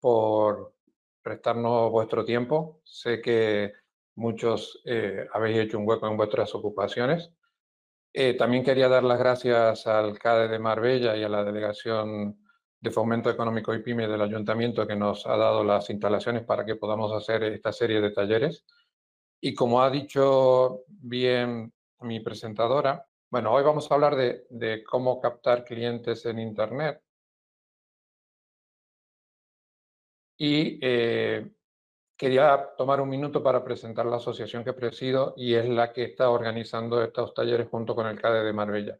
por prestarnos vuestro tiempo. Sé que muchos eh, habéis hecho un hueco en vuestras ocupaciones. Eh, también quería dar las gracias al CADE de Marbella y a la Delegación de Fomento Económico y PYME del Ayuntamiento que nos ha dado las instalaciones para que podamos hacer esta serie de talleres. Y como ha dicho bien mi presentadora, bueno, hoy vamos a hablar de, cómo captar clientes en Internet. Y eh, quería tomar un minuto para presentar la asociación que presido y es la que está organizando estos talleres junto con el CADE de Marbella.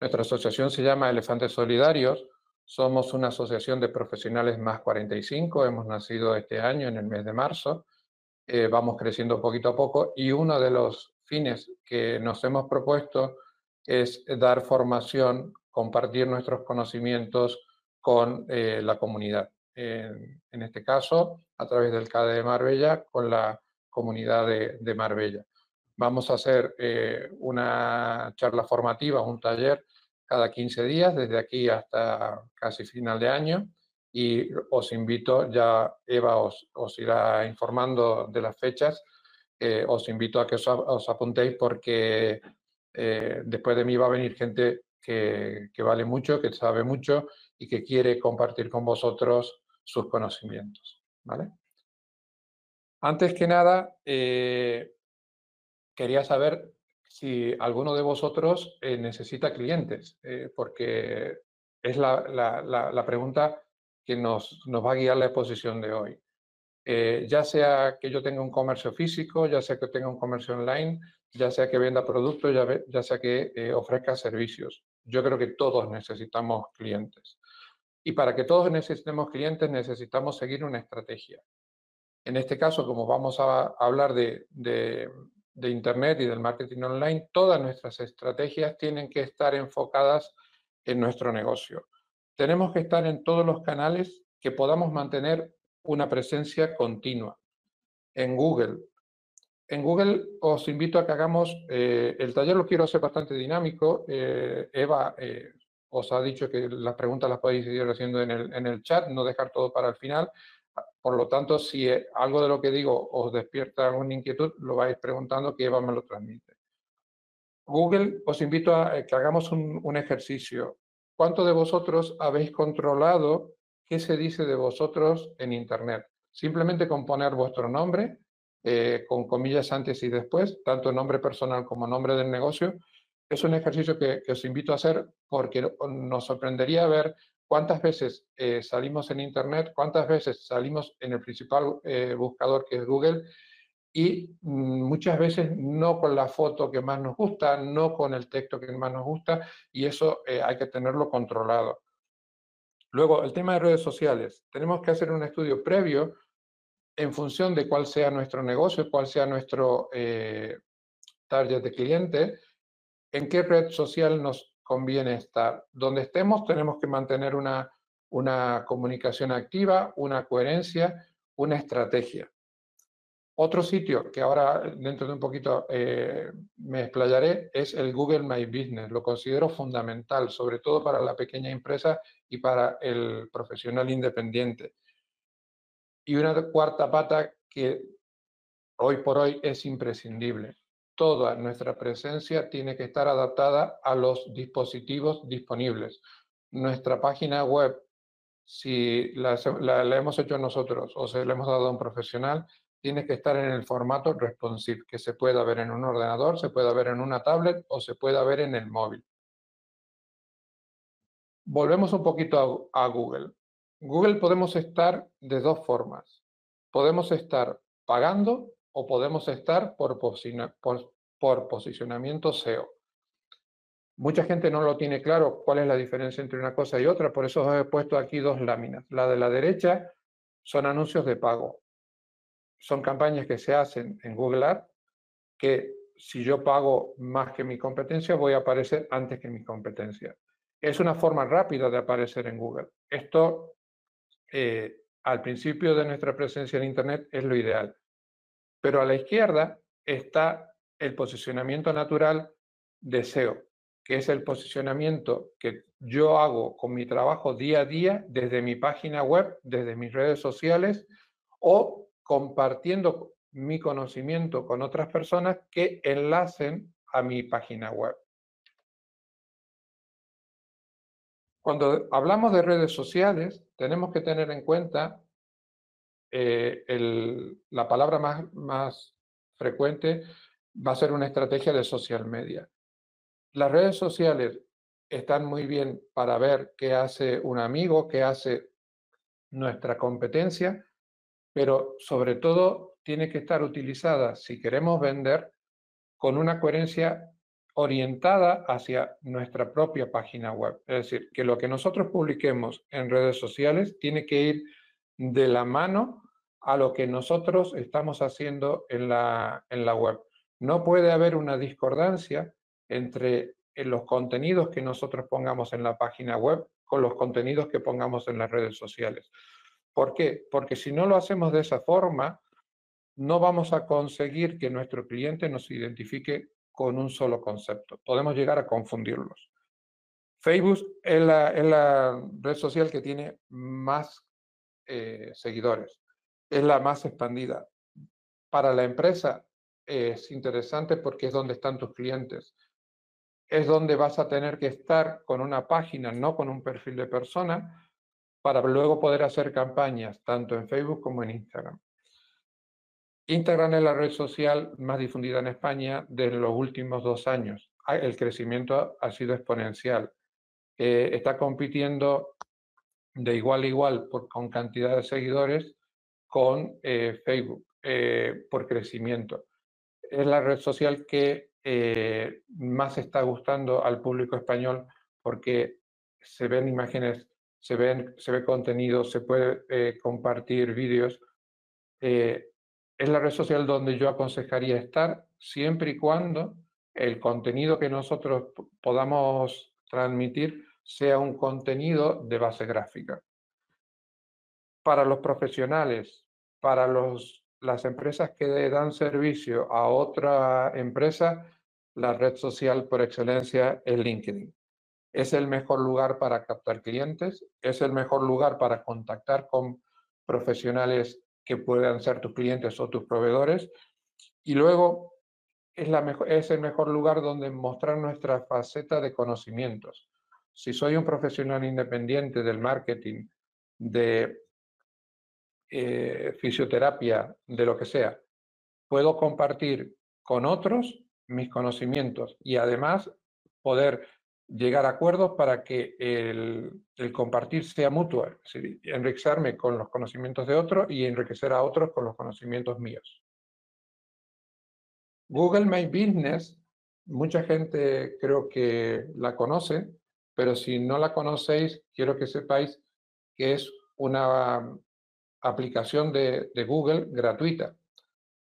Nuestra asociación se llama Elefantes Solidarios. Somos una asociación de profesionales más 45. Hemos nacido este año en el mes de marzo. Eh, vamos creciendo poquito a poco y uno de los fines que nos hemos propuesto es dar formación, compartir nuestros conocimientos con eh, la comunidad en, este caso a través del CADE de Marbella con la comunidad de, Marbella. Vamos a hacer eh, una charla formativa, un taller cada 15 días, desde aquí hasta casi final de año. Y os invito, ya Eva os, irá informando de las fechas, eh, os invito a que os, apuntéis porque eh, después de mí va a venir gente que, vale mucho, que sabe mucho y que quiere compartir con vosotros sus conocimientos. ¿vale? Antes que nada, eh, quería saber si alguno de vosotros necesita clientes, porque es la, pregunta que nos, va a guiar la exposición de hoy. Ya sea que yo tenga un comercio físico, ya sea que tenga un comercio online, ya sea que venda productos, ya, sea que ofrezca servicios. Yo creo que todos necesitamos clientes. Y para que todos necesitemos clientes necesitamos seguir una estrategia. En este caso, como vamos a hablar de, Internet y del marketing online, todas nuestras estrategias tienen que estar enfocadas en nuestro negocio. Tenemos que estar en todos los canales que podamos mantener una presencia continua. En Google. En Google os invito a que hagamos, eh, el taller lo quiero hacer bastante dinámico. Eh, Eva eh, os ha dicho que las preguntas las podéis seguir haciendo en el, en el chat, no dejar todo para el final. Por lo tanto, si algo de lo que digo os despierta alguna inquietud, lo vais preguntando que Eva me lo transmite. Google, os invito a que hagamos un, ejercicio. ¿Cuántos de vosotros habéis controlado qué se dice de vosotros en Internet? Simplemente con poner vuestro nombre, eh, con comillas antes y después, tanto nombre personal como nombre del negocio, es un ejercicio que, os invito a hacer porque nos sorprendería ver cuántas veces eh, salimos en Internet, cuántas veces salimos en el principal eh, buscador que es Google y mm, muchas veces no con la foto que más nos gusta, no con el texto que más nos gusta y eso hay que tenerlo controlado. Luego, el tema de redes sociales. Tenemos que hacer un estudio previo en función de cuál sea nuestro negocio, cuál sea nuestro target de cliente, en qué red social nos conviene estar. Donde estemos tenemos que mantener una, una comunicación activa, una coherencia, una estrategia. Otro sitio que ahora dentro de un poquito eh, me explayaré es el Google My Business. Lo considero fundamental, sobre todo para la pequeña empresa y para el profesional independiente. Y una cuarta pata que hoy por hoy es imprescindible toda nuestra presencia tiene que estar adaptada a los dispositivos disponibles. Nuestra página web, si la, hemos hecho nosotros o se la hemos dado a un profesional, tiene que estar en el formato responsive, que se pueda ver en un ordenador, se pueda ver en una tablet o se pueda ver en el móvil. Volvemos un poquito a, Google. Google podemos estar de dos formas. Podemos estar pagando o podemos estar por, por, posicionamiento SEO. Mucha gente no lo tiene claro cuál es la diferencia entre una cosa y otra, por eso os he puesto aquí dos láminas. La de la derecha son anuncios de pago. Son campañas que se hacen en Google Ads que si yo pago más que mi competencia voy a aparecer antes que mi competencia. Es una forma rápida de aparecer en Google. Esto eh, al principio de nuestra presencia en Internet es lo ideal. Pero a la izquierda está el posicionamiento natural de SEO, que es el posicionamiento que yo hago con mi trabajo día a día desde mi página web, desde mis redes sociales o compartiendo mi conocimiento con otras personas que enlacen a mi página web. Cuando hablamos de redes sociales, tenemos que tener en cuenta eh, la palabra más, más frecuente va a ser una estrategia de social media. Las redes sociales están muy bien para ver qué hace un amigo, qué hace nuestra competencia, pero sobre todo tiene que estar utilizada, si queremos vender, con una coherencia orientada hacia nuestra propia página web. Es decir, que lo que nosotros publiquemos en redes sociales tiene que ir de la mano a lo que nosotros estamos haciendo en la, en la web. No puede haber una discordancia entre eh, los contenidos que nosotros pongamos en la página web con los contenidos que pongamos en las redes sociales. ¿Por qué? Porque si no lo hacemos de esa forma, no vamos a conseguir que nuestro cliente nos identifique con un solo concepto. Podemos llegar a confundirlos. Facebook es la, red social que tiene más eh, seguidores, es la más expandida. Para la empresa es interesante porque es donde están tus clientes. Es donde vas a tener que estar con una página, no con un perfil de persona, para luego poder hacer campañas, tanto en Facebook como en Instagram. Instagram es la red social más difundida en España de los últimos dos años. Ah, el crecimiento ha sido exponencial. Eh, está compitiendo de igual a igual con cantidad de seguidores con eh, Facebook eh, por crecimiento es la red social que más está gustando al público español porque se ven imágenes, se, ven, se ve contenido, se puede eh, compartir vídeos. Eh, es la red social donde yo aconsejaría estar siempre y cuando el contenido que nosotros podamos transmitir sea un contenido de base gráfica. Para los profesionales, para los las empresas que dan servicio a otra empresa, la red social por excelencia es LinkedIn. Es el mejor lugar para captar clientes, es el mejor lugar para contactar con profesionales que puedan ser tus clientes o tus proveedores. Y luego es, la mejor, es el mejor lugar donde mostrar nuestra faceta de conocimientos. Si soy un profesional independiente del marketing, de eh, fisioterapia, de lo que sea, puedo compartir con otros mis conocimientos y además poder llegar a acuerdos para que el, compartir sea mutuo, enriquecerme con los conocimientos de otros y enriquecer a otros con los conocimientos míos. Google My Business, mucha gente creo que la conoce, pero si no la conocéis, quiero que sepáis que es una aplicación de, Google gratuita.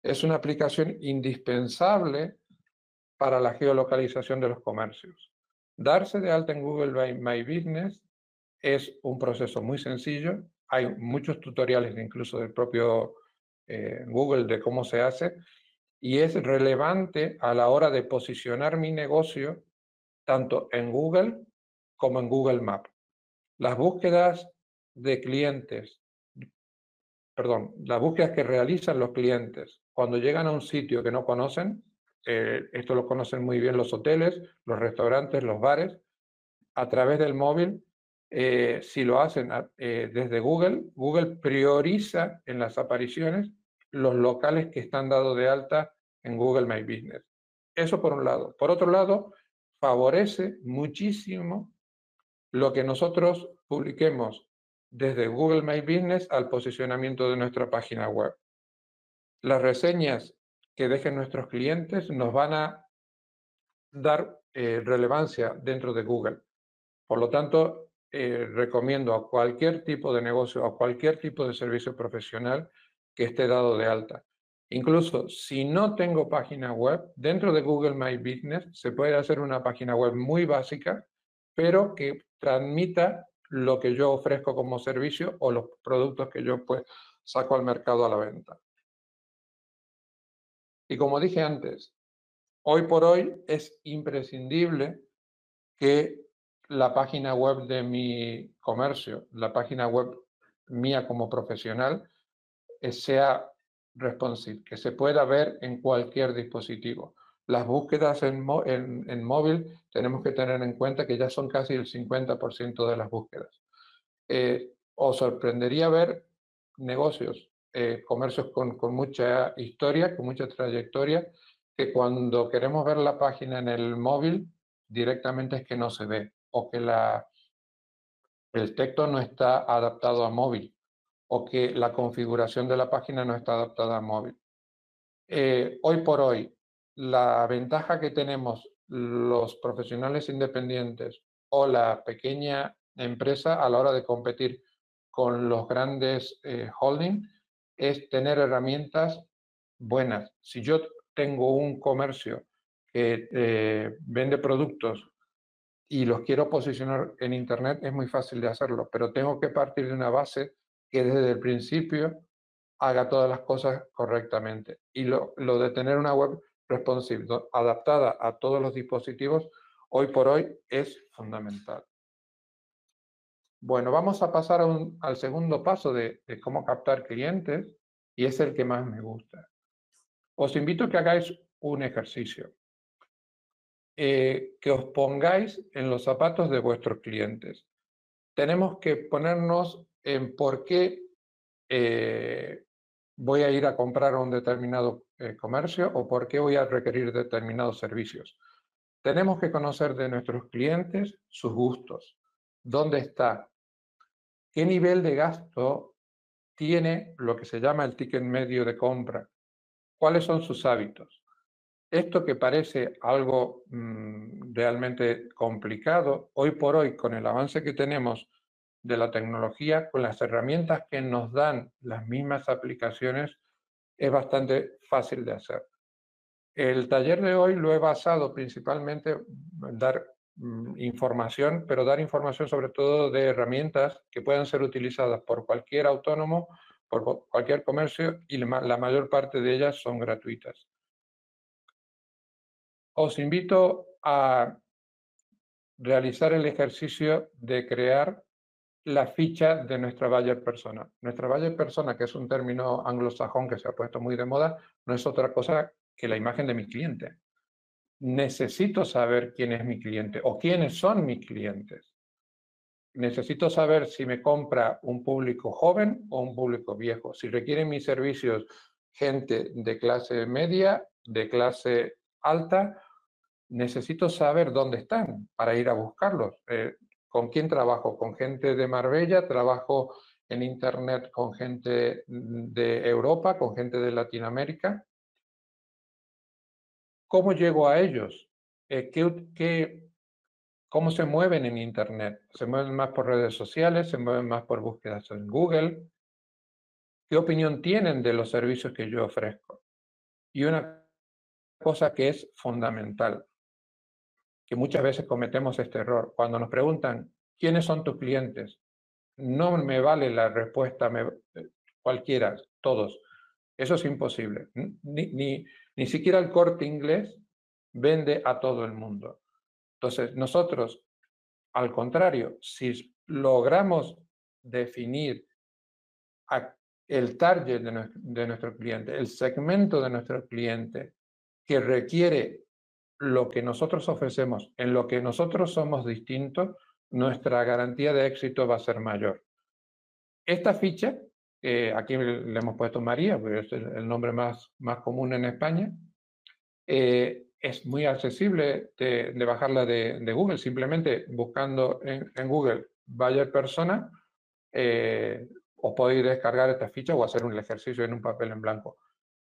Es una aplicación indispensable para la geolocalización de los comercios. Darse de alta en Google My Business es un proceso muy sencillo. Hay muchos tutoriales incluso del propio eh, Google de cómo se hace y es relevante a la hora de posicionar mi negocio tanto en Google como en Google Maps. Las búsquedas de clientes perdón, las búsquedas que realizan los clientes cuando llegan a un sitio que no conocen, eh, esto lo conocen muy bien los hoteles, los restaurantes, los bares, a través del móvil, eh, si lo hacen eh, desde Google, Google prioriza en las apariciones los locales que están dados de alta en Google My Business. Eso por un lado. Por otro lado, favorece muchísimo lo que nosotros publiquemos desde Google My Business al posicionamiento de nuestra página web. Las reseñas que dejen nuestros clientes nos van a dar eh, relevancia dentro de Google. Por lo tanto, eh, recomiendo a cualquier tipo de negocio, a cualquier tipo de servicio profesional que esté dado de alta. Incluso si no tengo página web, dentro de Google My Business se puede hacer una página web muy básica, pero que transmita lo que yo ofrezco como servicio o los productos que yo pues saco al mercado a la venta. Y como dije antes, Hoy por hoy es imprescindible que la página web de mi comercio, la página web mía como profesional, eh, sea responsive, que se pueda ver en cualquier dispositivo. Las búsquedas en, móvil tenemos que tener en cuenta que ya son casi el 50% de las búsquedas. Eh, os sorprendería ver negocios, eh, comercios con, con, mucha historia, con mucha trayectoria, que cuando queremos ver la página en el móvil, directamente es que no se ve o que la, el texto no está adaptado a móvil o que la configuración de la página no está adaptada a móvil. Eh, hoy por hoy, la ventaja que tenemos los profesionales independientes o la pequeña empresa a la hora de competir con los grandes eh, holdings es tener herramientas buenas. Si yo tengo un comercio que eh, vende productos y los quiero posicionar en Internet, es muy fácil de hacerlo, pero tengo que partir de una base que desde el principio haga todas las cosas correctamente. Y lo, de tener una web responsive, adaptada a todos los dispositivos, hoy por hoy es fundamental. Bueno, vamos a pasar al segundo paso de, cómo captar clientes y es el que más me gusta. Os invito a que hagáis un ejercicio, eh, que os pongáis en los zapatos de vuestros clientes. Tenemos que ponernos en por qué eh, voy a ir a comprar a un determinado eh, comercio o por qué voy a requerir determinados servicios. Tenemos que conocer de nuestros clientes sus gustos, dónde está, qué nivel de gasto tiene lo que se llama el ticket medio de compra, cuáles son sus hábitos. Esto que parece algo mm, realmente complicado, hoy por hoy, con el avance que tenemos de la tecnología, con las herramientas que nos dan las mismas aplicaciones, es bastante fácil de hacer. El taller de hoy lo he basado principalmente en dar información, pero dar información sobre todo de herramientas que puedan ser utilizadas por cualquier autónomo, por cualquier comercio y la mayor parte de ellas son gratuitas. Os invito a realizar el ejercicio de crear la ficha de nuestra buyer persona. Nuestra buyer persona, que es un término anglosajón que se ha puesto muy de moda, no es otra cosa que la imagen de mi cliente. Necesito saber quién es mi cliente o quiénes son mis clientes. Necesito saber si me compra un público joven o un público viejo, si requieren mis servicios gente de clase media, de clase alta. Necesito saber dónde están para ir a buscarlos. Eh, ¿Con quién trabajo? Con gente de Marbella, trabajo en Internet con gente de Europa, con gente de Latinoamérica. ¿Cómo llego a ellos? Eh, ¿qué, cómo se mueven en Internet? ¿Se mueven más por redes sociales? ¿Se mueven más por búsquedas en Google? ¿Qué opinión tienen de los servicios que yo ofrezco? Y una cosa que es fundamental, que muchas veces cometemos este error. Cuando nos preguntan, ¿quiénes son tus clientes? No me vale la respuesta cualquiera, todos. Eso es imposible. Ni, ni, ni siquiera el corte inglés vende a todo el mundo. Entonces, nosotros, al contrario, si logramos definir el target de de nuestro cliente, el segmento de nuestro cliente que requiere lo que nosotros ofrecemos, en lo que nosotros somos distintos, nuestra garantía de éxito va a ser mayor. Esta ficha, aquí le hemos puesto María, porque es el nombre más, más común en España, eh, es muy accesible de, bajarla de, Google, simplemente buscando en, Google Buyer Persona, eh, os podéis descargar esta ficha o hacer un ejercicio en un papel en blanco.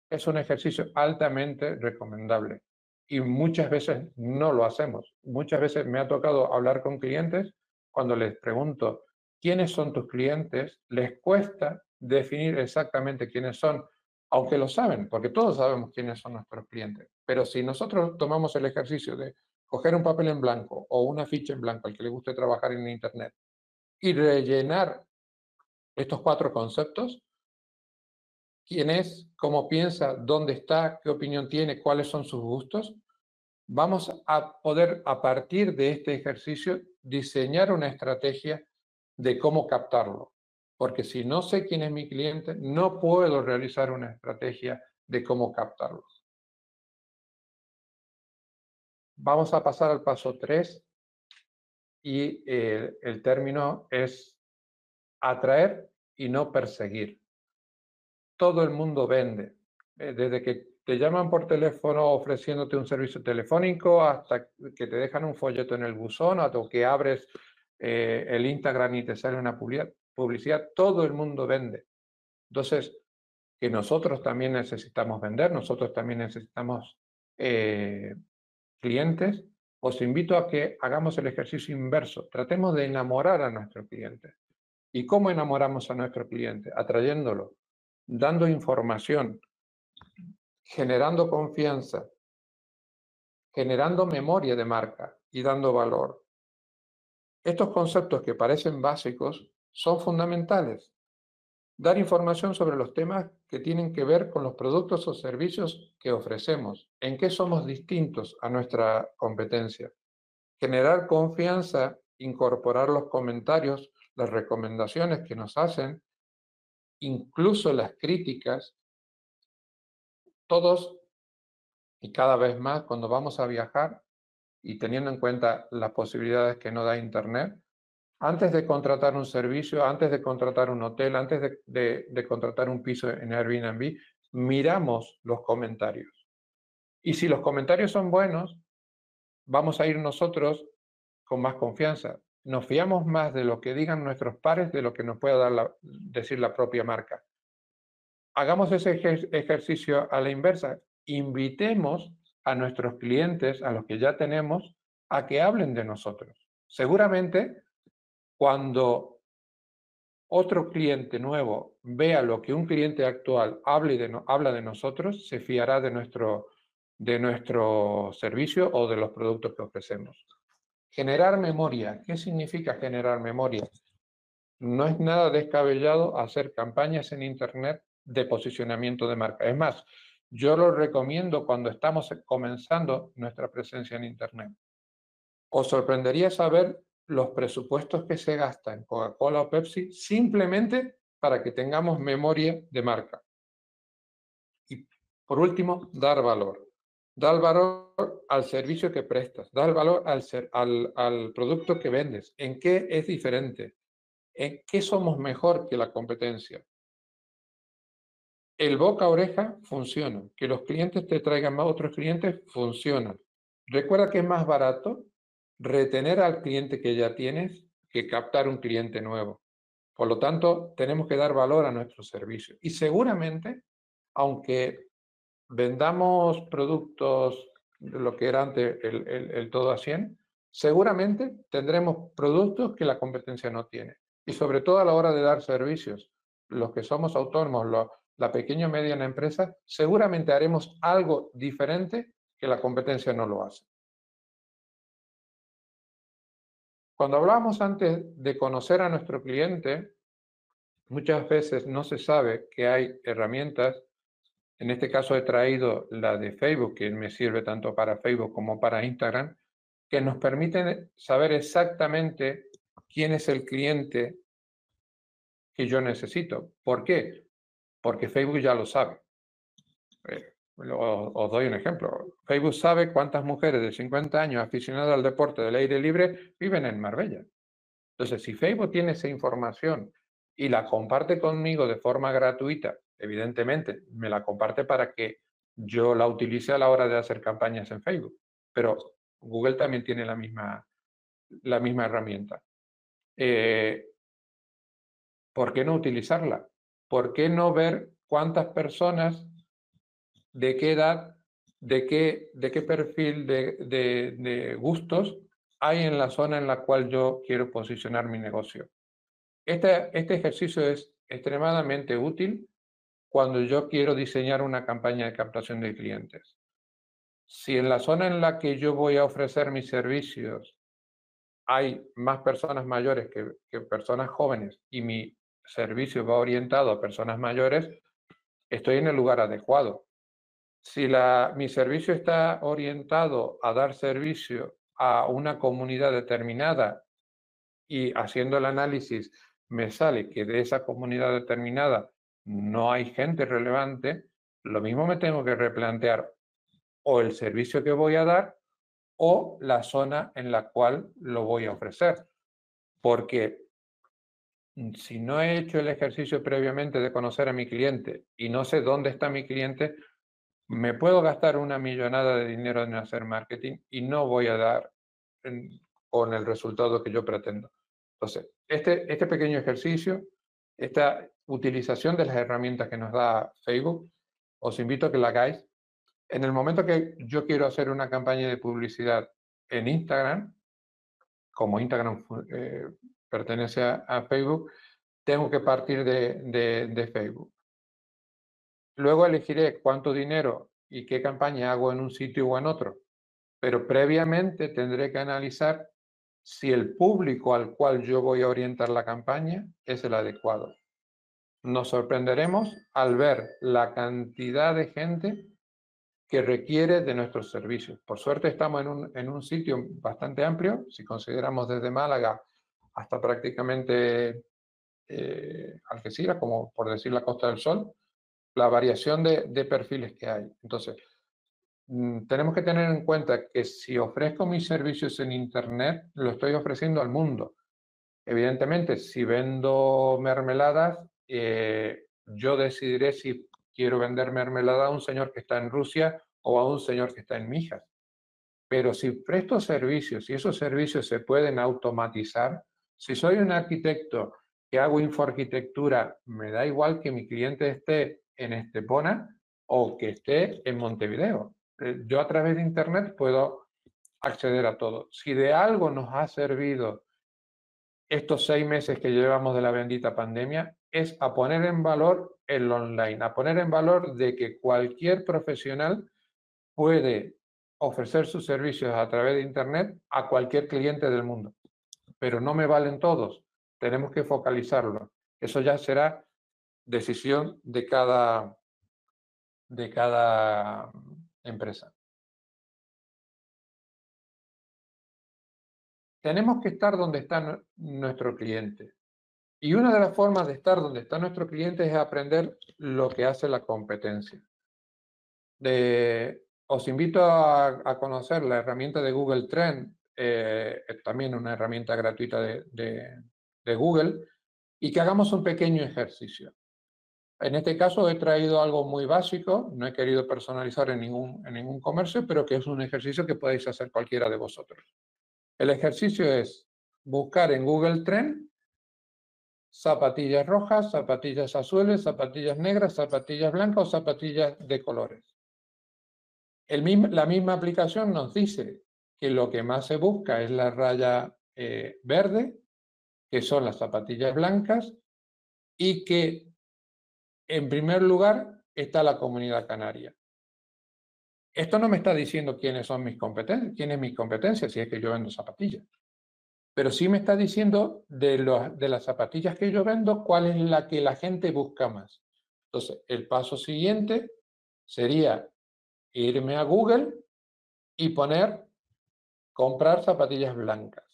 Es un ejercicio altamente recomendable y muchas veces no lo hacemos. Muchas veces me ha tocado hablar con clientes cuando les pregunto quiénes son tus clientes, les cuesta definir exactamente quiénes son, aunque lo saben, porque todos sabemos quiénes son nuestros clientes. Pero si nosotros tomamos el ejercicio de coger un papel en blanco o una ficha en blanco al que le guste trabajar en Internet y rellenar estos cuatro conceptos, quién es, cómo piensa, dónde está, qué opinión tiene, cuáles son sus gustos, vamos a poder, a partir de este ejercicio, diseñar una estrategia de cómo captarlo. Porque si no sé quién es mi cliente, no puedo realizar una estrategia de cómo captarlo. Vamos a pasar al paso 3 y eh, el término es atraer y no perseguir. Todo el mundo vende. Eh, desde que te llaman por teléfono ofreciéndote un servicio telefónico hasta que te dejan un folleto en el buzón, hasta que abres eh, el Instagram y te sale una publicidad, todo el mundo vende. Entonces, que nosotros también necesitamos vender, nosotros también necesitamos eh, clientes, os invito a que hagamos el ejercicio inverso. Tratemos de enamorar a nuestro cliente. ¿Y cómo enamoramos a nuestro cliente? Atrayéndolo, dando información, generando confianza, generando memoria de marca y dando valor. Estos conceptos que parecen básicos son fundamentales. Dar información sobre los temas que tienen que ver con los productos o servicios que ofrecemos, en qué somos distintos a nuestra competencia. Generar confianza, incorporar los comentarios, las recomendaciones que nos hacen, incluso las críticas, todos y cada vez más cuando vamos a viajar y teniendo en cuenta las posibilidades que nos da Internet, antes de contratar un servicio, antes de contratar un hotel, antes de, contratar un piso en Airbnb, miramos los comentarios. Y si los comentarios son buenos, vamos a ir nosotros con más confianza. Nos fiamos más de lo que digan nuestros pares de lo que nos pueda dar decir la propia marca hagamos ese ejercicio a la inversa. Invitemos a nuestros clientes, a los que ya tenemos, a que hablen de nosotros. Seguramente, cuando otro cliente nuevo vea lo que un cliente actual habla de, nosotros, se fiará de nuestro, de nuestro servicio o de los productos que ofrecemos. Generar memoria. ¿Qué significa generar memoria? No es nada descabellado hacer campañas en Internet de posicionamiento de marca. Es más, yo lo recomiendo cuando estamos comenzando nuestra presencia en Internet. Os sorprendería saber los presupuestos que se gastan Coca-Cola o Pepsi simplemente para que tengamos memoria de marca. Y por último, dar valor. Dar valor al servicio que prestas, dar valor al, al, al producto que vendes. ¿En qué es diferente? ¿En qué somos mejor que la competencia? El boca oreja funciona. Que los clientes te traigan más otros clientes funciona. Recuerda que es más barato retener al cliente que ya tienes que captar un cliente nuevo. Por lo tanto, tenemos que dar valor a nuestro servicio. Y seguramente, aunque vendamos productos de lo que era antes el, todo a 100, seguramente tendremos productos que la competencia no tiene. Y sobre todo a la hora de dar servicios, los que somos autónomos, la pequeña y mediana empresa, seguramente haremos algo diferente que la competencia no lo hace. Cuando hablábamos antes de conocer a nuestro cliente, muchas veces no se sabe que hay herramientas, en este caso he traído la de Facebook, que me sirve tanto para Facebook como para Instagram, que nos permiten saber exactamente quién es el cliente que yo necesito. ¿Por qué? porque Facebook ya lo sabe. Os, doy un ejemplo. Facebook sabe cuántas mujeres de 50 años aficionadas al deporte del aire libre viven en Marbella. Entonces, si Facebook tiene esa información y la comparte conmigo de forma gratuita, evidentemente me la comparte para que yo la utilice a la hora de hacer campañas en Facebook. Pero Google también tiene la misma, la misma herramienta. Eh, ¿Por qué no utilizarla? ¿por qué no ver cuántas personas, de qué edad, de qué, de qué perfil de, gustos hay en la zona en la cual yo quiero posicionar mi negocio? Este, este ejercicio es extremadamente útil cuando yo quiero diseñar una campaña de captación de clientes. Si en la zona en la que yo voy a ofrecer mis servicios hay más personas mayores que, que personas jóvenes y mi servicio va orientado a personas mayores, estoy en el lugar adecuado. Si mi servicio está orientado a dar servicio a una comunidad determinada y haciendo el análisis me sale que de esa comunidad determinada no hay gente relevante, lo mismo me tengo que replantear o el servicio que voy a dar o la zona en la cual lo voy a ofrecer. Porque si no he hecho el ejercicio previamente de conocer a mi cliente y no sé dónde está mi cliente, me puedo gastar una millonada de dinero en hacer marketing y no voy a dar con el resultado que yo pretendo. Entonces, este, este pequeño ejercicio, esta utilización de las herramientas que nos da Facebook, os invito a que la hagáis. En el momento que yo quiero hacer una campaña de publicidad en Instagram, como Instagram eh, pertenece a, Facebook, tengo que partir de, de Facebook. Luego elegiré cuánto dinero y qué campaña hago en un sitio o en otro, pero previamente tendré que analizar si el público al cual yo voy a orientar la campaña es el adecuado. Nos sorprenderemos al ver la cantidad de gente que requiere de nuestros servicios. Por suerte estamos en un, en un sitio bastante amplio, si consideramos desde Málaga hasta prácticamente eh, Algeciras, como por decir la Costa del Sol, la variación de, perfiles que hay. Entonces, Mm, tenemos que tener en cuenta que si ofrezco mis servicios en Internet, lo estoy ofreciendo al mundo. Evidentemente, si vendo mermeladas, eh, yo decidiré si quiero vender mermelada a un señor que está en Rusia o a un señor que está en Mijas. Pero si presto servicios y esos servicios se pueden automatizar, si soy un arquitecto que hago infoarquitectura, me da igual que mi cliente esté en Estepona o que esté en Montevideo. Eh, yo a través de Internet puedo acceder a todo. Si de algo nos ha servido estos seis meses que llevamos de la bendita pandemia, es a poner en valor el online, a poner en valor de que cualquier profesional puede ofrecer sus servicios a través de Internet a cualquier cliente del mundo. Pero no me valen todos, tenemos que focalizarlo. Eso ya será decisión de cada, de cada empresa. Tenemos que estar donde está nuestro cliente. Y una de las formas de estar donde está nuestro cliente es aprender lo que hace la competencia. os invito a, conocer la herramienta de Google Trend, eh, también una herramienta gratuita de Google, y que hagamos un pequeño ejercicio. En este caso he traído algo muy básico, no he querido personalizar en ningún, en ningún comercio, pero que es un ejercicio que podéis hacer cualquiera de vosotros. El ejercicio es buscar en Google Trend zapatillas rojas, zapatillas azules, zapatillas negras, zapatillas blancas o zapatillas de colores. la misma aplicación nos dice que lo que más se busca es la raya eh, verde, que son las zapatillas blancas, y que en primer lugar está la comunidad canaria. Esto no me está diciendo quiénes son mis competencias, quién es mi competencia, si es que yo vendo zapatillas. Pero sí me está diciendo de, de las zapatillas que yo vendo, cuál es la que la gente busca más. Entonces, el paso siguiente sería irme a Google y poner comprar zapatillas blancas.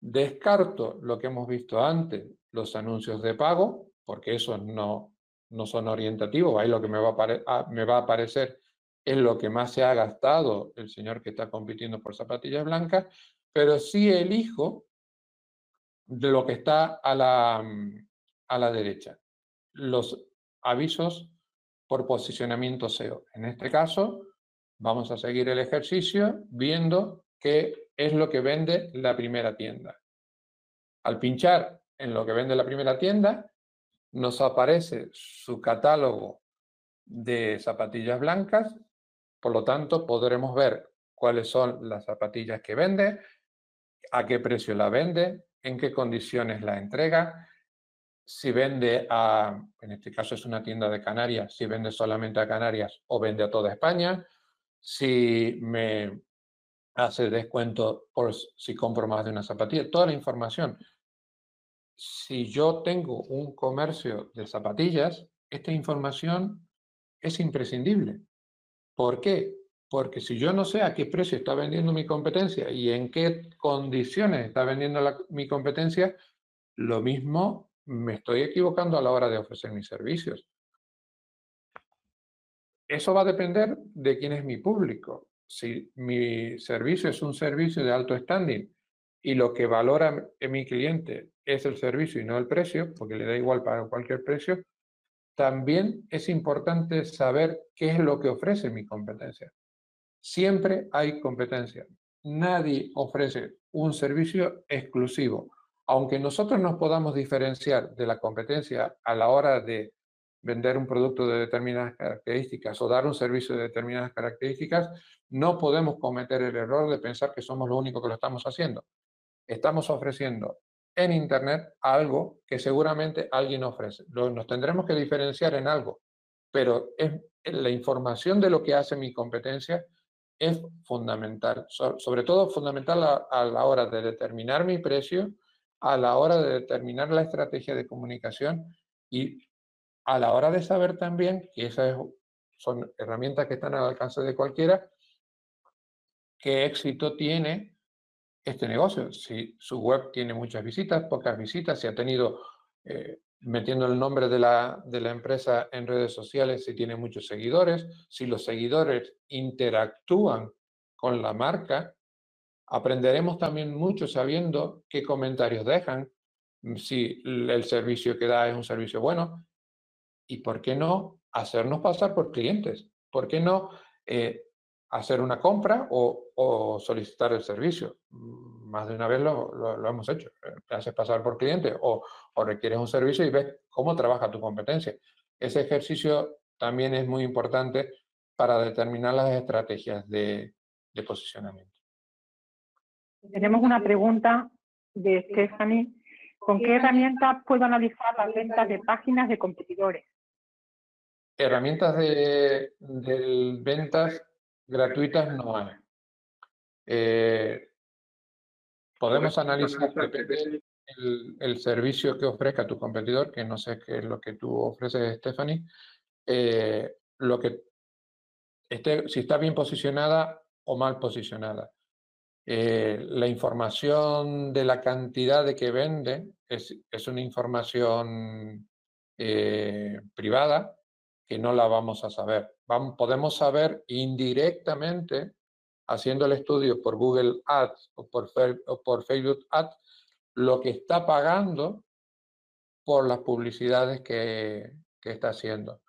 Descarto lo que hemos visto antes, los anuncios de pago, porque eso no, no son orientativos, ahí lo que me va, a ah, me va aparecer es lo que más se ha gastado el señor que está compitiendo por zapatillas blancas, pero sí elijo de lo que está a la, mm, a la derecha, los avisos por posicionamiento SEO. En este caso, vamos a seguir el ejercicio viendo qué es lo que vende la primera tienda. Al pinchar en lo que vende la primera tienda, nos aparece su catálogo de zapatillas blancas, por lo tanto podremos ver cuáles son las zapatillas que vende, a qué precio la vende, en qué condiciones la entrega, si vende a, en este caso es una tienda de Canarias, si vende solamente a Canarias o vende a toda España, si me hace descuento por si compro más de una zapatilla, toda la información si yo tengo un comercio de zapatillas, esta información es imprescindible, ¿Por qué? Porque si yo no sé a qué precio está vendiendo mi competencia y en qué condiciones está vendiendo mi competencia, lo mismo me estoy equivocando a la hora de ofrecer mis servicios. Eso va a depender de quién es mi público. Si mi servicio es un servicio de alto standing y lo que valora mi cliente es el servicio y no el precio, porque le da igual para cualquier precio, también es importante saber qué es lo que ofrece mi competencia. Siempre hay competencia. Nadie ofrece un servicio exclusivo. Aunque nosotros nos podamos diferenciar de la competencia a la hora de vender un producto de determinadas características o dar un servicio de determinadas características, no podemos cometer el error de pensar que somos lo único que lo estamos haciendo. Estamos ofreciendo en Internet algo que seguramente alguien ofrece. Nos tendremos que diferenciar en algo, pero es, la información de lo que hace mi competencia es fundamental, sobre todo fundamental a, la hora de determinar mi precio, a la hora de determinar la estrategia de comunicación y a la hora de saber también que esas son herramientas que están al alcance de cualquiera, qué éxito tiene este negocio. Si su web tiene muchas visitas, pocas visitas, si ha tenido, eh, metiendo el nombre de la, de la empresa en redes sociales, si tiene muchos seguidores, si los seguidores interactúan con la marca, aprenderemos también mucho sabiendo qué comentarios dejan, si el servicio que da es un servicio bueno y por qué no hacernos pasar por clientes, por qué no eh, hacer una compra o, solicitar el servicio. Mm, más de una vez lo, hemos hecho. Eh, te haces pasar por cliente o, requieres un servicio y ves cómo trabaja tu competencia. Ese ejercicio también es muy importante para determinar las estrategias de, posicionamiento. Tenemos una pregunta de Stephanie. ¿Con qué herramientas puedo analizar las ventas de páginas de competidores? Herramientas de ventas gratuitas no hay. Eh, podemos analizar el, servicio que ofrezca tu competidor, que no sé qué es lo que tú ofreces, Stephanie, eh, lo que esté, si está bien posicionada o mal posicionada. Eh, la información de la cantidad de que vende es, es una información privada que no la vamos a saber. Vamos, podemos saber indirectamente, haciendo el estudio por Google Ads o por, por Facebook Ads, lo que está pagando por las publicidades que, que está haciendo.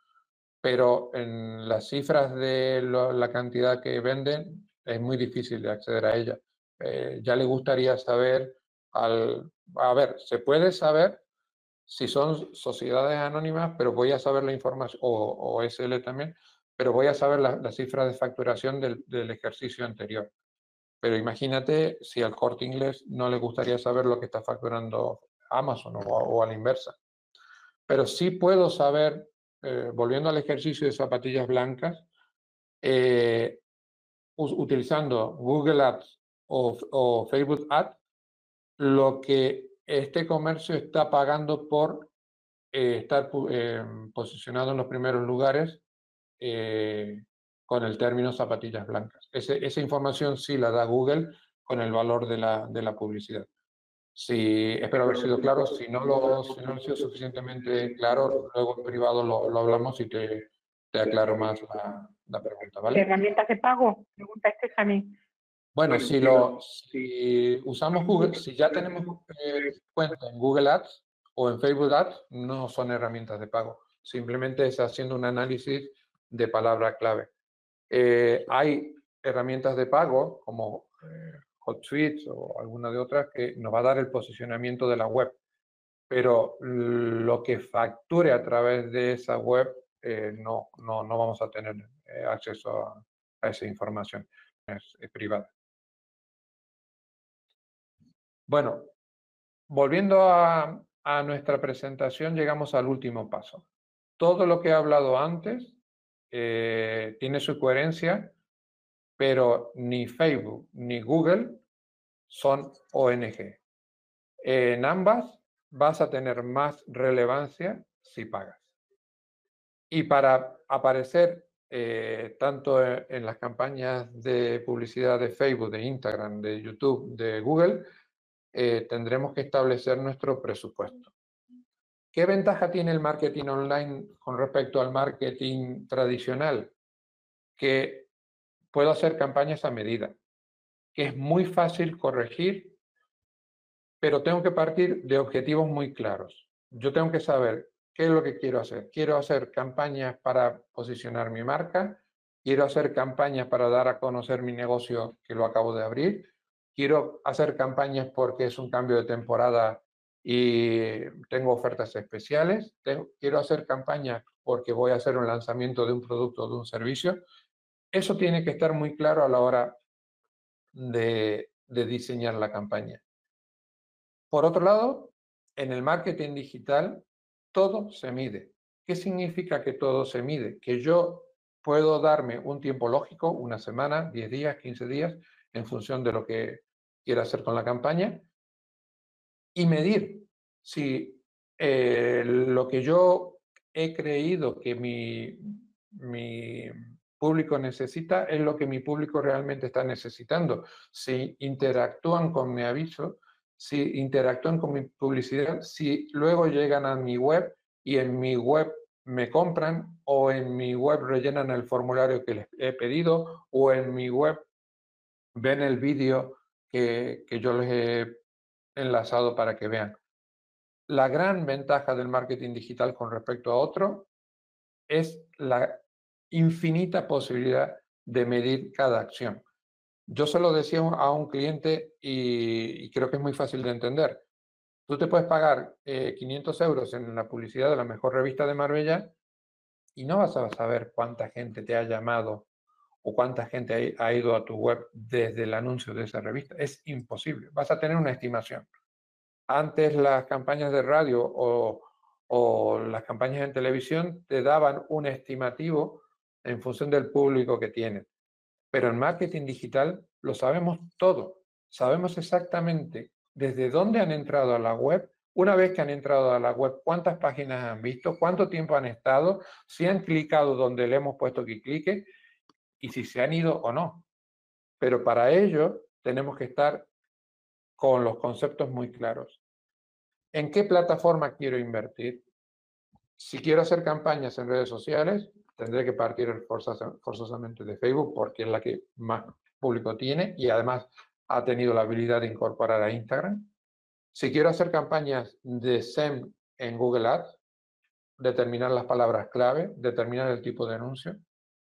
Pero en las cifras de la cantidad que venden es muy difícil de acceder a ella. Eh, ya le gustaría saber, al, a ver, se puede saber si son sociedades anónimas, pero voy a saber la información, o, SL también, pero voy a saber la, cifra de facturación del, ejercicio anterior. Pero imagínate si al corte inglés no le gustaría saber lo que está facturando Amazon o, a la inversa. Pero sí puedo saber, eh, volviendo al ejercicio de zapatillas blancas, eh, utilizando Google Ads o, o Facebook Ads, lo que este comercio está pagando por eh, estar eh, posicionado en los primeros lugares eh, con el término zapatillas blancas. esa información sí la da Google con el valor de la, de la publicidad. Sí, espero haber sido claro. Si no lo, si no he sido suficientemente claro, luego en privado lo, lo hablamos y te, te aclaro más la, la pregunta. ¿vale? ¿Herramientas de pago? Pregunta Stephanie. Bueno, si, lo, si usamos Google, si ya tenemos eh, cuenta en Google Ads o en Facebook Ads, no son herramientas de pago. Simplemente es haciendo un análisis de palabra clave. Eh, hay herramientas de pago como eh, HotSuite o alguna de otras que nos va a dar el posicionamiento de la web. Pero lo que facture a través de esa web, no, no, no, vamos a tener acceso a, esa información. es privada. Bueno, volviendo a, nuestra presentación, llegamos al último paso. Todo lo que he hablado antes eh, tiene su coherencia, pero ni Facebook ni Google son ONG. En ambas vas a tener más relevancia si pagas. Y para aparecer eh, tanto en las campañas de publicidad de Facebook, de Instagram, de YouTube, de Google, eh, tendremos que establecer nuestro presupuesto. ¿Qué ventaja tiene el marketing online con respecto al marketing tradicional? Que puedo hacer campañas a medida, que es muy fácil corregir, pero tengo que partir de objetivos muy claros. Yo tengo que saber qué es lo que quiero hacer. Quiero hacer campañas para posicionar mi marca, quiero hacer campañas para dar a conocer mi negocio que lo acabo de abrir, quiero hacer campañas porque es un cambio de temporada y tengo ofertas especiales, quiero hacer campañas porque voy a hacer un lanzamiento de un producto o de un servicio. Eso tiene que estar muy claro a la hora de, de diseñar la campaña. Por otro lado, en el marketing digital, todo se mide. ¿Qué significa que todo se mide? Que yo puedo darme un tiempo lógico, una semana, 10 días, 15 días, en función de lo que quiera hacer con la campaña, y medir si eh, lo que yo he creído que mi, mi público necesita es lo que mi público realmente está necesitando. Si interactúan con mi aviso, si interactúan con mi publicidad, si luego llegan a mi web y en mi web me compran o en mi web rellenan el formulario que les he pedido o en mi web ven el vídeo que, que yo les he enlazado para que vean. La gran ventaja del marketing digital con respecto a otro es la infinita posibilidad de medir cada acción. Yo se lo decía a un cliente y, creo que es muy fácil de entender. Tú te puedes pagar 500 eh, euros en la publicidad de la mejor revista de Marbella y no vas a saber cuánta gente te ha llamado o cuánta gente ha ido a tu web desde el anuncio de esa revista. Es imposible. Vas a tener una estimación. Antes las campañas de radio o, las campañas en televisión te daban un estimativo en función del público que tienen. Pero en marketing digital lo sabemos todo. Sabemos exactamente desde dónde han entrado a la web, una vez que han entrado a la web, cuántas páginas han visto, cuánto tiempo han estado, si han clicado donde le hemos puesto que clique y si se han ido o no. Pero para ello tenemos que estar con los conceptos muy claros. ¿En qué plataforma quiero invertir? Si quiero hacer campañas en redes sociales, tendré que partir forzosamente de Facebook porque es la que más público tiene y además ha tenido la habilidad de incorporar a Instagram. Si quiero hacer campañas de SEM en Google Ads, determinar las palabras clave, determinar el tipo de anuncio,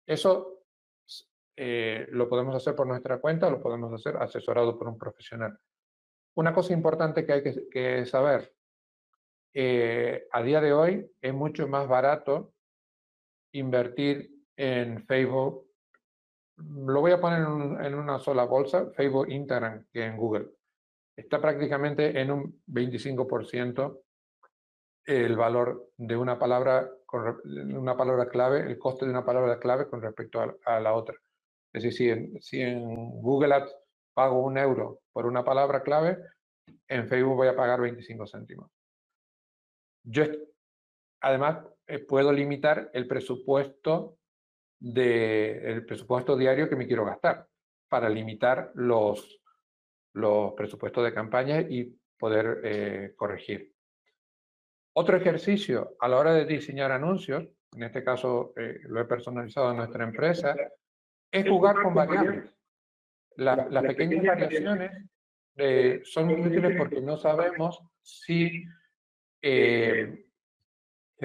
eso eh, lo podemos hacer por nuestra cuenta, lo podemos hacer asesorado por un profesional. Una cosa importante que hay que, saber, eh, a día de hoy es mucho más barato invertir en Facebook, lo voy a poner en, una sola bolsa, Facebook, Instagram, que en Google. Está prácticamente en un 25% el valor de una palabra, una palabra clave, el coste de una palabra clave con respecto a, la otra. Es decir, si en, Google Ads pago un euro por una palabra clave, en Facebook voy a pagar 25 céntimos. Yo, además, eh, puedo limitar el presupuesto, de, el presupuesto diario que me quiero gastar para limitar los, los presupuestos de campaña y poder eh, corregir. Otro ejercicio a la hora de diseñar anuncios, en este caso eh, lo he personalizado en nuestra empresa, es jugar con variables. las pequeñas variaciones son útiles porque no sabemos si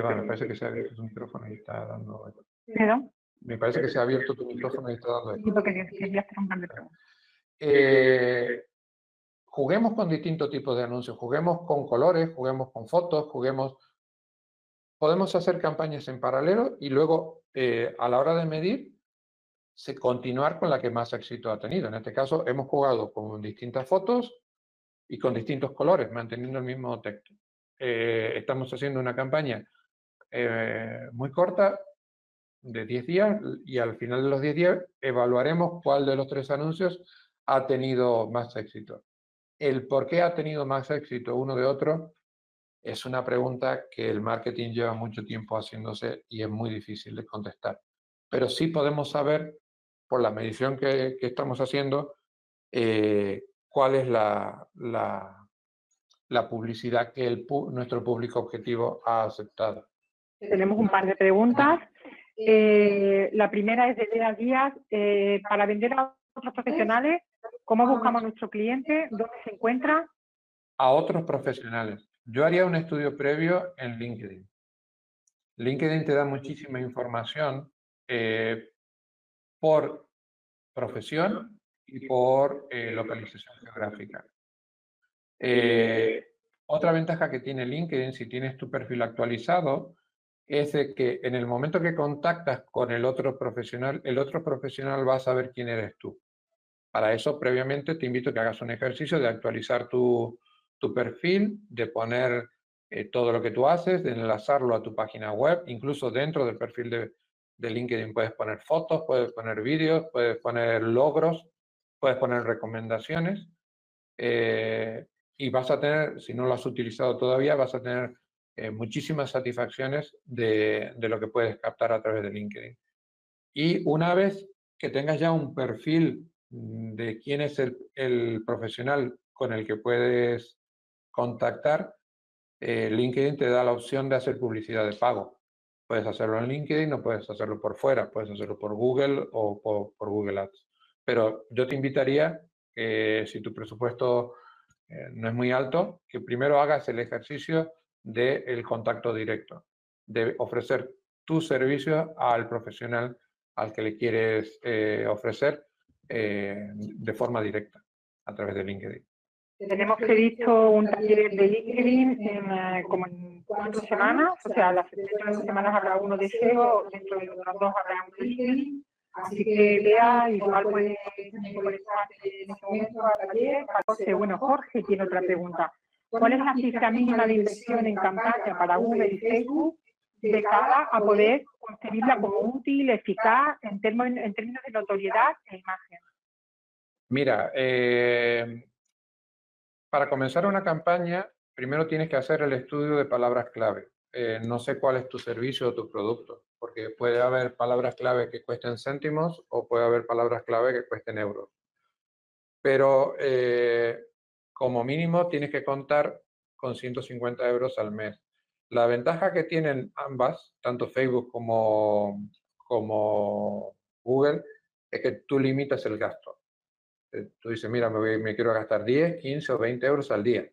me parece que se ha abierto tu micrófono y está dando. ¿Perdón? Me parece que se ha abierto tu micrófono y está dando. Sí, porque quería hacer un de eh, juguemos con distintos tipos de anuncios, juguemos con colores, juguemos con fotos, juguemos. Podemos hacer campañas en paralelo y luego, eh, a la hora de medir, continuar con la que más éxito ha tenido. En este caso, hemos jugado con distintas fotos y con distintos colores, manteniendo el mismo texto. Eh, estamos haciendo una campaña eh, muy corta, de 10 días, y al final de los 10 días evaluaremos cuál de los tres anuncios ha tenido más éxito. El por qué ha tenido más éxito uno de otro es una pregunta que el marketing lleva mucho tiempo haciéndose y es muy difícil de contestar. pero sí podemos saber, por la medición que, estamos haciendo, eh, cuál es la, la, publicidad que el, nuestro público objetivo ha aceptado. Tenemos un par de preguntas. Eh, la primera es de Lea Díaz. Eh, para vender a otros profesionales, ¿cómo buscamos a nuestro cliente? ¿Dónde se encuentra? A otros profesionales. Yo haría un estudio previo en LinkedIn. LinkedIn te da muchísima información eh, por profesión y por localización geográfica. otra ventaja que tiene LinkedIn, si tienes tu perfil actualizado, es de que en el momento que contactas con el otro profesional, el otro profesional va a saber quién eres tú. Para eso, previamente, te invito a que hagas un ejercicio de actualizar tu, perfil, de poner eh, todo lo que tú haces, de enlazarlo a tu página web, incluso dentro del perfil de, LinkedIn puedes poner fotos, puedes poner vídeos, puedes poner logros, puedes poner recomendaciones. Eh, y vas a tener, si no lo has utilizado todavía, vas a tener eh, muchísimas satisfacciones de, lo que puedes captar a través de LinkedIn. Y una vez que tengas ya un perfil de quién es el, profesional con el que puedes contactar, eh, LinkedIn te da la opción de hacer publicidad de pago. Puedes hacerlo en LinkedIn o puedes hacerlo por fuera, puedes hacerlo por Google o por, Google Ads. Pero yo te invitaría que si tu presupuesto eh, no es muy alto, que primero hagas el ejercicio del contacto directo, de ofrecer tu servicio al profesional al que le quieres eh, ofrecer eh, de forma directa a través de LinkedIn. Tenemos previsto un taller de LinkedIn en, eh, como en cuatro semanas, o sea, las primeras semanas habrá uno de SEO, dentro de otras dos habrá un de LinkedIn, así que vea, igual puede conectarse en este momento al taller. Bueno, Jorge tiene otra pregunta. ¿Cuál es la cifra mínima de inversión en campaña para Google y Facebook de cara a poder concebirla como útil, eficaz en, en términos de notoriedad e imagen? Mira, eh, para comenzar una campaña, primero tienes que hacer el estudio de palabras clave. Eh, no sé cuál es tu servicio o tu producto, porque puede haber palabras clave que cuesten céntimos o puede haber palabras clave que cuesten euros. Pero eh, como mínimo tienes que contar con 150 euros al mes. La ventaja que tienen ambas, tanto Facebook como, Google, es que tú limitas el gasto. Eh, tú dices, mira, me, quiero gastar 10, 15 o 20 euros al día.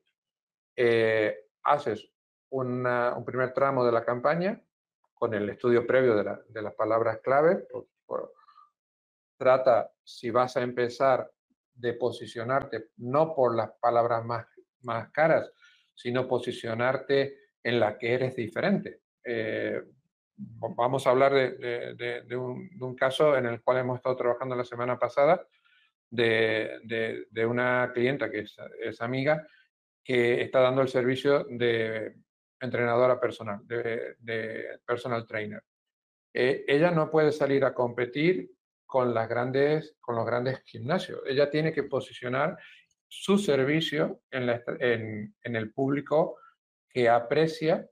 Eh, haces un primer tramo de la campaña con el estudio previo de, las palabras clave. trata, si vas a empezar de posicionarte no por las palabras más, más caras, sino posicionarte en la que eres diferente. Eh, vamos a hablar de, un, caso en el cual hemos estado trabajando la semana pasada de, una clienta que es, amiga que está dando el servicio de entrenadora personal, de, personal trainer. Eh, ella no puede salir a competir con, las grandes, con los grandes gimnasios. Ella tiene que posicionar su servicio en, el público que aprecia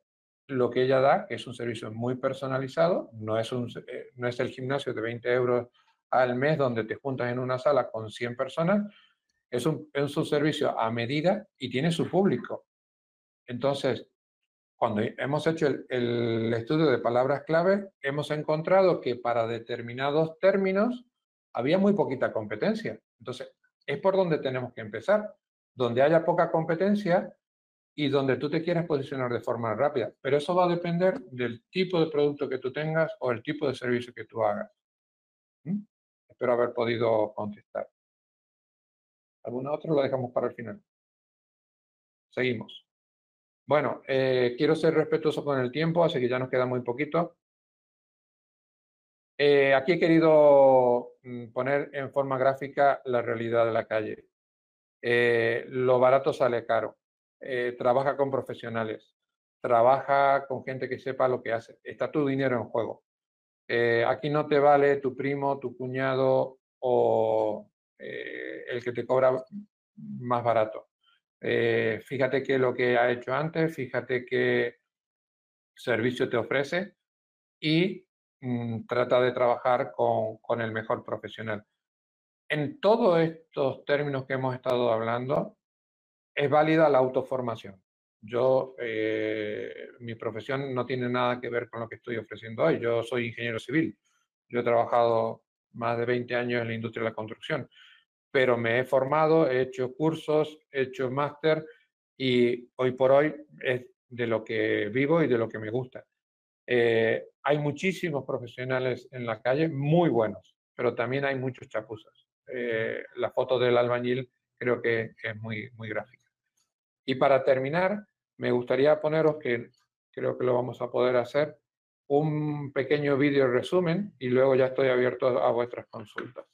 lo que ella da, que es un servicio muy personalizado, no es, un, eh, no es el gimnasio de 20 euros al mes donde te juntas en una sala con 100 personas, es un, es servicio a medida y tiene su público. Entonces, cuando hemos hecho el, estudio de palabras clave, hemos encontrado que para determinados términos había muy poquita competencia. Entonces, es por donde tenemos que empezar. Donde haya poca competencia y donde tú te quieras posicionar de forma rápida. Pero eso va a depender del tipo de producto que tú tengas o el tipo de servicio que tú hagas. ¿Mm? Espero haber podido contestar. ¿Alguna otra? Lo dejamos para el final. Seguimos. Bueno, eh, quiero ser respetuoso con el tiempo, así que ya nos queda muy poquito. Eh, aquí he querido mm, poner en forma gráfica la realidad de la calle. Eh, lo barato sale caro. trabaja con profesionales. Trabaja con gente que sepa lo que hace. Está tu dinero en juego. aquí no te vale tu primo, tu cuñado o el que te cobra más barato. Eh, fíjate qué es lo que ha hecho antes, fíjate qué servicio te ofrece y mm, trata de trabajar con, con el mejor profesional. En todos estos términos que hemos estado hablando, es válida la autoformación. Yo, eh, mi profesión no tiene nada que ver con lo que estoy ofreciendo hoy. Yo soy ingeniero civil. Yo he trabajado más de 20 años en la industria de la construcción, pero me he formado, he hecho cursos, he hecho máster y hoy por hoy es de lo que vivo y de lo que me gusta. Eh, hay muchísimos profesionales en la calle muy buenos, pero también hay muchos chapuzas. Eh, la foto del albañil creo que, es muy, muy gráfica. Y para terminar, me gustaría poneros que creo que lo vamos a poder hacer un pequeño vídeo resumen y luego ya estoy abierto a vuestras consultas.